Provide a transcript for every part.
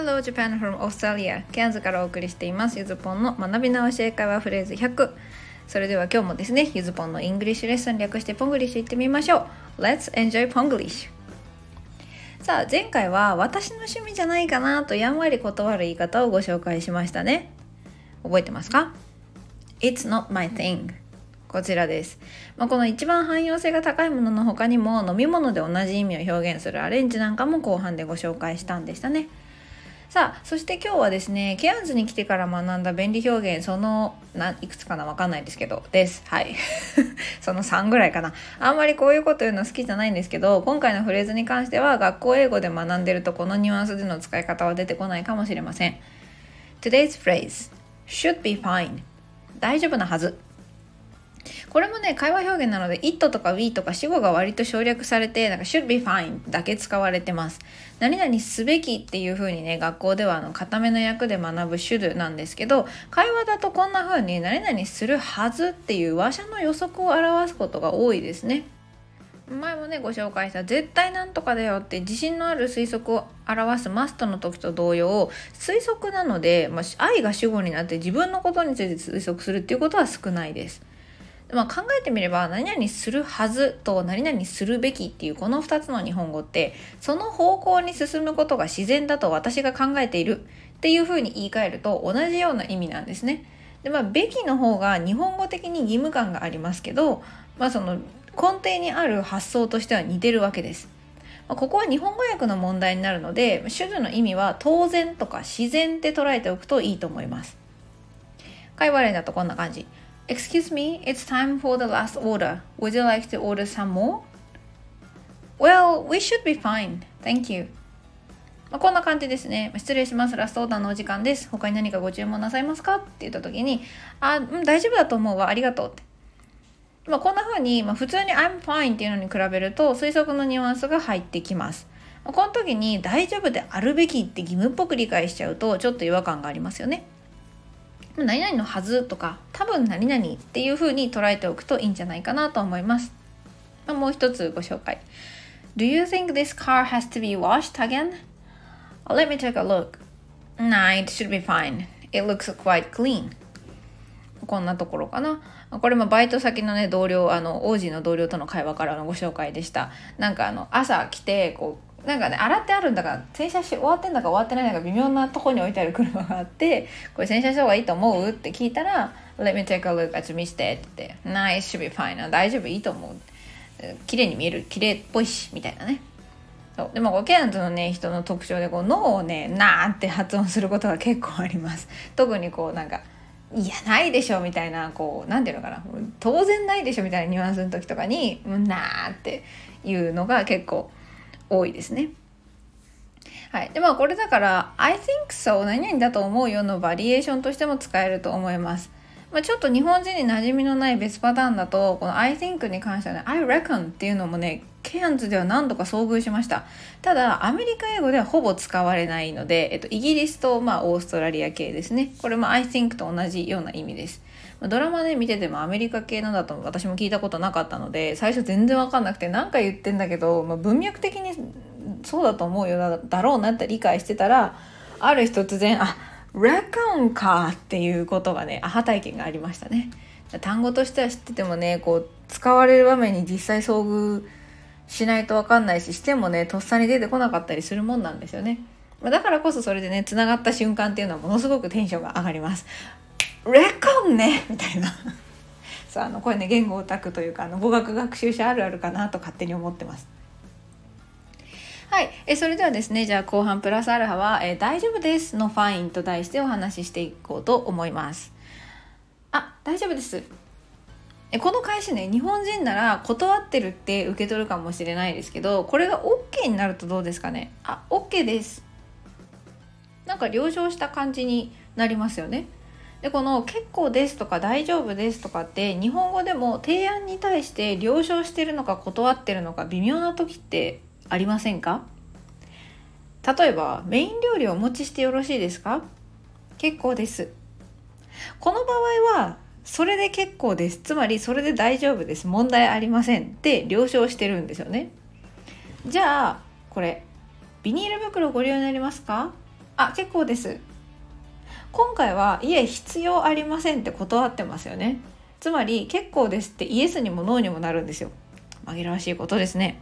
Hello Japan from Australia. ケアンズからお送りしています。ゆずぽんの学び直し英会話フレーズ100それでは今日もですねゆずぽんの English lesson 略してポングリッシュいってみましょう。Let's enjoy Ponglish. さあ前回は私の趣味じゃないかなとやんわり断る言い方をご紹介しましたね。覚えてますか？It's not my thing. こちらです、まあ、この一番汎用性が高いものの他にも飲み物で同じ意味を表現するアレンジなんかも後半でご紹介したんでしたね。さあそして今日はですねケアンズに来てから学んだ便利表現そのないくつかなわかんないですけどです。はい。その3ぐらいかな。あんまりこういうこと言うの好きじゃないんですけど今回のフレーズに関しては学校英語で学んでるとこのニュアンスでの使い方は出てこないかもしれません。Today's phrase should be fine 大丈夫なはず。これもね会話表現なので it とか we とか主語が割と省略されてなんか should be fine だけ使われてます。何々すべきっていう風にね学校ではあの固めの役で学ぶ should なんですけど会話だとこんな風に何々するはずっていう話者の予測を表すことが多いですね。前もねご紹介した絶対なんとかだよって自信のある推測を表すマストの時と同様推測なので、まあ、愛が主語になって自分のことについて推測するっていうことは少ないです。まあ、考えてみれば何々するはずと何々するべきっていうこの2つの日本語ってその方向に進むことが自然だと私が考えているっていうふうに言い換えると同じような意味なんですね。でまあ、べきの方が日本語的に義務感がありますけど、まあ、その根底にある発想としては似てるわけです。まあ、ここは日本語訳の問題になるので主語の意味は当然とか自然って捉えておくといいと思います。会話例だとこんな感じ。Excuse me, it's time for the last order. Would you like to order some more? Well, we should be fine. Thank you. まあ、こんな感じですね。失礼します。ラストオーダーのお時間です。他に何かご注文なさいますか？って言った時に、あ、うん、大丈夫だと思うわ。ありがとうって。まあ、こんな風に、まあ、普通に I'm fine っていうのに比べると推測のニュアンスが入ってきます。まあ、この時に大丈夫であるべきって義務っぽく理解しちゃうとちょっと違和感がありますよね。何々のはずとか多分何々っていう風に捉えておくといいんじゃないかなと思います。まあもう一つご紹介。Do you think this car has to be washed again? Let me take a look. Nah, it should be fine. It looks quite clean. こんなところかな。これもバイト先のね同僚あの王子の同僚との会話からのご紹介でした。なんかあの朝来てこうなんかね洗ってあるんだから洗車し終わってんだか終わってないんだか微妙なとこに置いてある車があってこれ洗車した方がいいと思う？って聞いたら「Let me take a look at me して」って「Nice should be fine. 大丈夫？いいと思う」綺麗に見える綺麗っぽいしみたいなね。そう。でもこケアンズのね人の特徴でこう脳をね「なー」って発音することが結構あります。特にこうなんか「いやないでしょ」みたいなこうなんていうのかな。当然ないでしょみたいなニュアンスの時とかに「なー」っていうのが結構多いですね。はい。で、まあこれだから、I think so 何々だと思うよのバリエーションとしても使えると思います。まあ、ちょっと日本人に馴染みのない別パターンだと、この I think に関してはね、I reckon っていうのもね、ケアンズでは何度か遭遇しました。ただ、アメリカ英語ではほぼ使われないので、えっと、イギリスと、まあ、オーストラリア系ですね。これも I think と同じような意味です。ドラマで見ててもアメリカ系のだと私も聞いたことなかったので、最初全然わかんなくて何か言ってんだけど、まあ、文脈的にそうだと思うよだだろうなって理解してたらある日突然あレコンかっていうことがねアハ体験がありましたね。単語としては知っててもねこう使われる場面に実際遭遇しないと分かんないししてもねとっさに出てこなかったりするもんなんですよね。だからこそそれでねつながった瞬間っていうのはものすごくテンションが上がります。レコンねみたいな。そうあのこれね言語オタクというかあの語学学習者あるあるかなと勝手に思ってます。はい、えそれではですねじゃあ後半プラスアルファは、え大丈夫です」の「ファイン」と題してお話ししていこうと思います。あ大丈夫です。えこの返しね日本人なら断ってるって受け取るかもしれないですけどこれが OK になるとどうですかね？あ OK です。なんか了承した感じになりますよね。でこの「結構です」とか「大丈夫です」とかって日本語でも提案に対して了承してるのか断ってるのか微妙な時ってありませんか？例えばメイン料理をお持ちしてよろしいですか？結構です。この場合はそれで結構です。つまりそれで大丈夫です。問題ありませんって了承してるんですよね。じゃあこれビニール袋ご利用になりますか？あ結構です。今回はいえ必要ありませんって断ってますよね。つまり結構ですってイエスにもノーにもなるんですよ。紛らわしいことですね。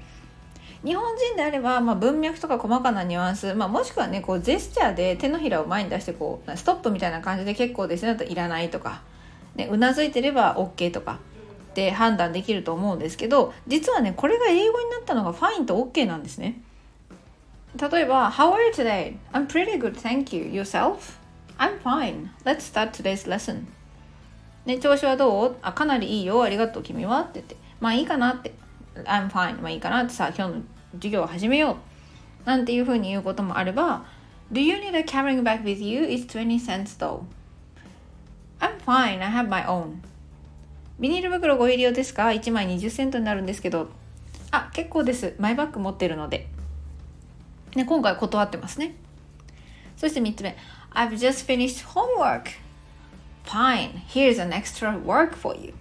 日本人であれば、まあ、文脈とか細かなニュアンス、まあ、もしくはねこうジェスチャーで手のひらを前に出してこうストップみたいな感じで結構ですね。だといらないとか、うなずいてれば OK とか。で判断できると思うんですけど実はねこれが英語になったのがファインと OK なんですね。例えば How are you today? I'm pretty good, thank you. Yourself? I'm fine. Let's start today's lesson. ね、調子はどう？あ、かなりいいよ。ありがとう。君は？って言って。まあいいかなって。I'm fine. まあいいかなってさ、今日の授業を始めよう。なんていうふうに言うこともあれば、Do you need a carrying bag with you? It's 20 cents though. I'm fine. I have my own. ビニール袋ご入り用ですか ?1 枚20セントになるんですけど。あ、結構です。マイバッグ持ってるので。ね、今回断ってますね。そして3つ目。I've just finished homework. Fine, here's an extra work for you.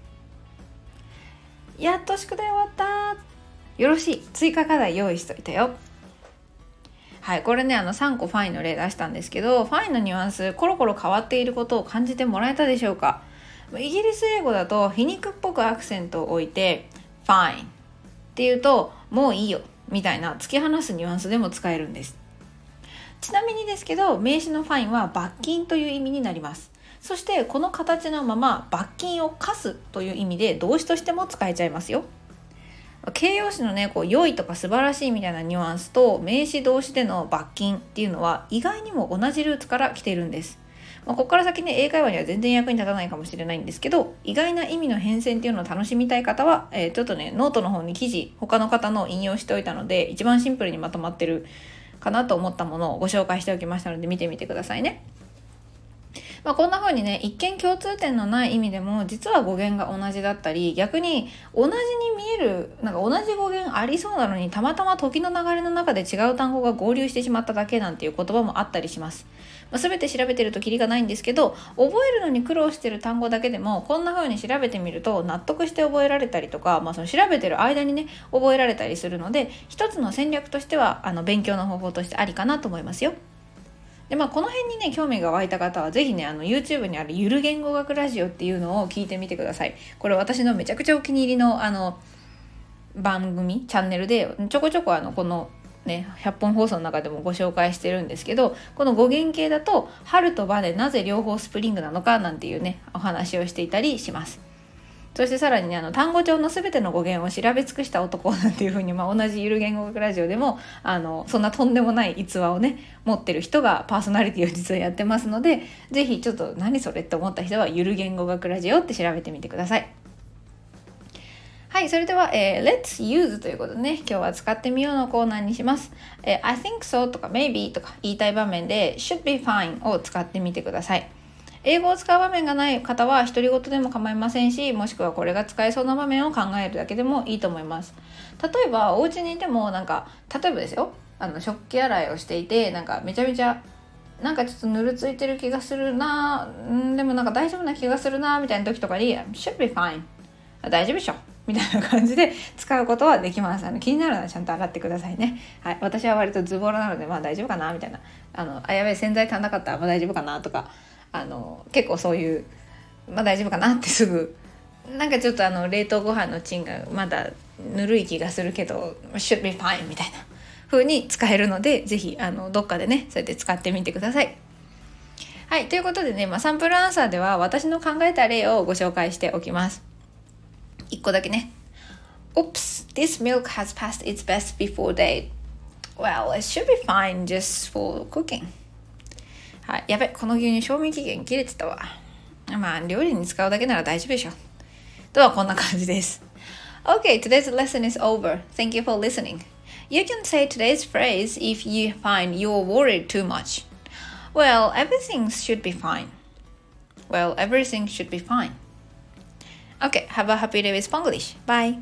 やっと宿題終わった。よろしい。追加課題用意しといたよ。はいこれねあの3個ファインの例出したんですけどファインのニュアンスコロコロ変わっていることを感じてもらえたでしょうか？イギリス英語だと皮肉っぽくアクセントを置いて fine っていうともういいよみたいな突き放すニュアンスでも使えるんです。ちなみにですけど名詞の fine は罰金という意味になります。そしてこの形のまま罰金を課すという意味で動詞としても使えちゃいますよ。形容詞のねこう良いとか素晴らしいみたいなニュアンスと名詞動詞での罰金っていうのは意外にも同じルーツから来ているんです。まあ、ここから先ね英会話には全然役に立たないかもしれないんですけど意外な意味の変遷っていうのを楽しみたい方は、えー、ちょっとねノートの方に記事他の方の引用しておいたので一番シンプルにまとまってるかなと思ったものをご紹介しておきましたので見てみてくださいね。まあ、こんな風にね一見共通点のない意味でも実は語源が同じだったり逆に同じに見えるなんか同じ語源ありそうなのにたまたま時の流れの中で違う単語が合流してしまっただけなんていう言葉もあったりします。まあ、全て調べてるとキリがないんですけど覚えるのに苦労してる単語だけでもこんな風に調べてみると納得して覚えられたりとか、まあ、その調べてる間にね覚えられたりするので一つの戦略としてはあの勉強の方法としてありかなと思いますよ。でまあこの辺にね興味が湧いた方は是非ねあの YouTube にあるゆる言語学ラジオっていうのを聞いてみてくださいこれ私のめちゃくちゃお気に入りのあの番組チャンネルでちょこちょこあのこのね100本放送の中でもご紹介してるんですけどこの語源系だと「春とバでなぜ両方スプリングなのか」なんていうねお話をしていたりしますそしてさらにねあの単語帳の全ての語源を調べ尽くした男 なんていう風にまあ同じゆる言語学ラジオでもあのそんなとんでもない逸話をね持ってる人がパーソナリティを実はやってますので是非ちょっと何それって思った人はゆる言語学ラジオって調べてみてください。はい、それでは、えー、Let's use ということでね、今日は使ってみようのコーナーにします。えー、I think so とか maybe とか言いたい場面で should be fine を使ってみてください。英語を使う場面がない方は独り言でも構いませんしもしくはこれが使えそうな場面を考えるだけでもいいと思います例えばお家にいてもなんか例えばですよあの食器洗いをしていてなんかめちゃめちゃなんかちょっとぬるついてる気がするなんでもなんか大丈夫な気がするなみたいな時とかに「should be fine」大丈夫でしょ？みたいな感じで使うことはできます。あの気になるのはちゃんと洗ってくださいね。はい。私は割とズボラなので、まあ大丈夫かなみたいな。あの、あ、やべえ、洗剤足んなかったら、まあ大丈夫かなとか、あの結構そういうまあ大丈夫かなってすぐなんかちょっとあの冷凍ご飯のチンがまだぬるい気がするけど should be fine みたいな風に使えるので是非あのどっかでねそうやって使ってみてください。はい。ということでね、まあ、サンプルアンサーでは私の考えた例をご紹介しておきます。1個だけね。Oops, this milk has passed its best before date. Well, it should be fine just for cooking. はい、やべ、この牛乳賞味期限切れてたわ。まあ、料理に使うだけなら大丈夫でしょ。とはこんな感じです。Okay, today's lesson is over. Thank you for listening. You can say today's phrase if you find you're worried too much. Well, everything should be fine. Well, everything should be fine. Okay, have a happy day with Spanglish. Bye.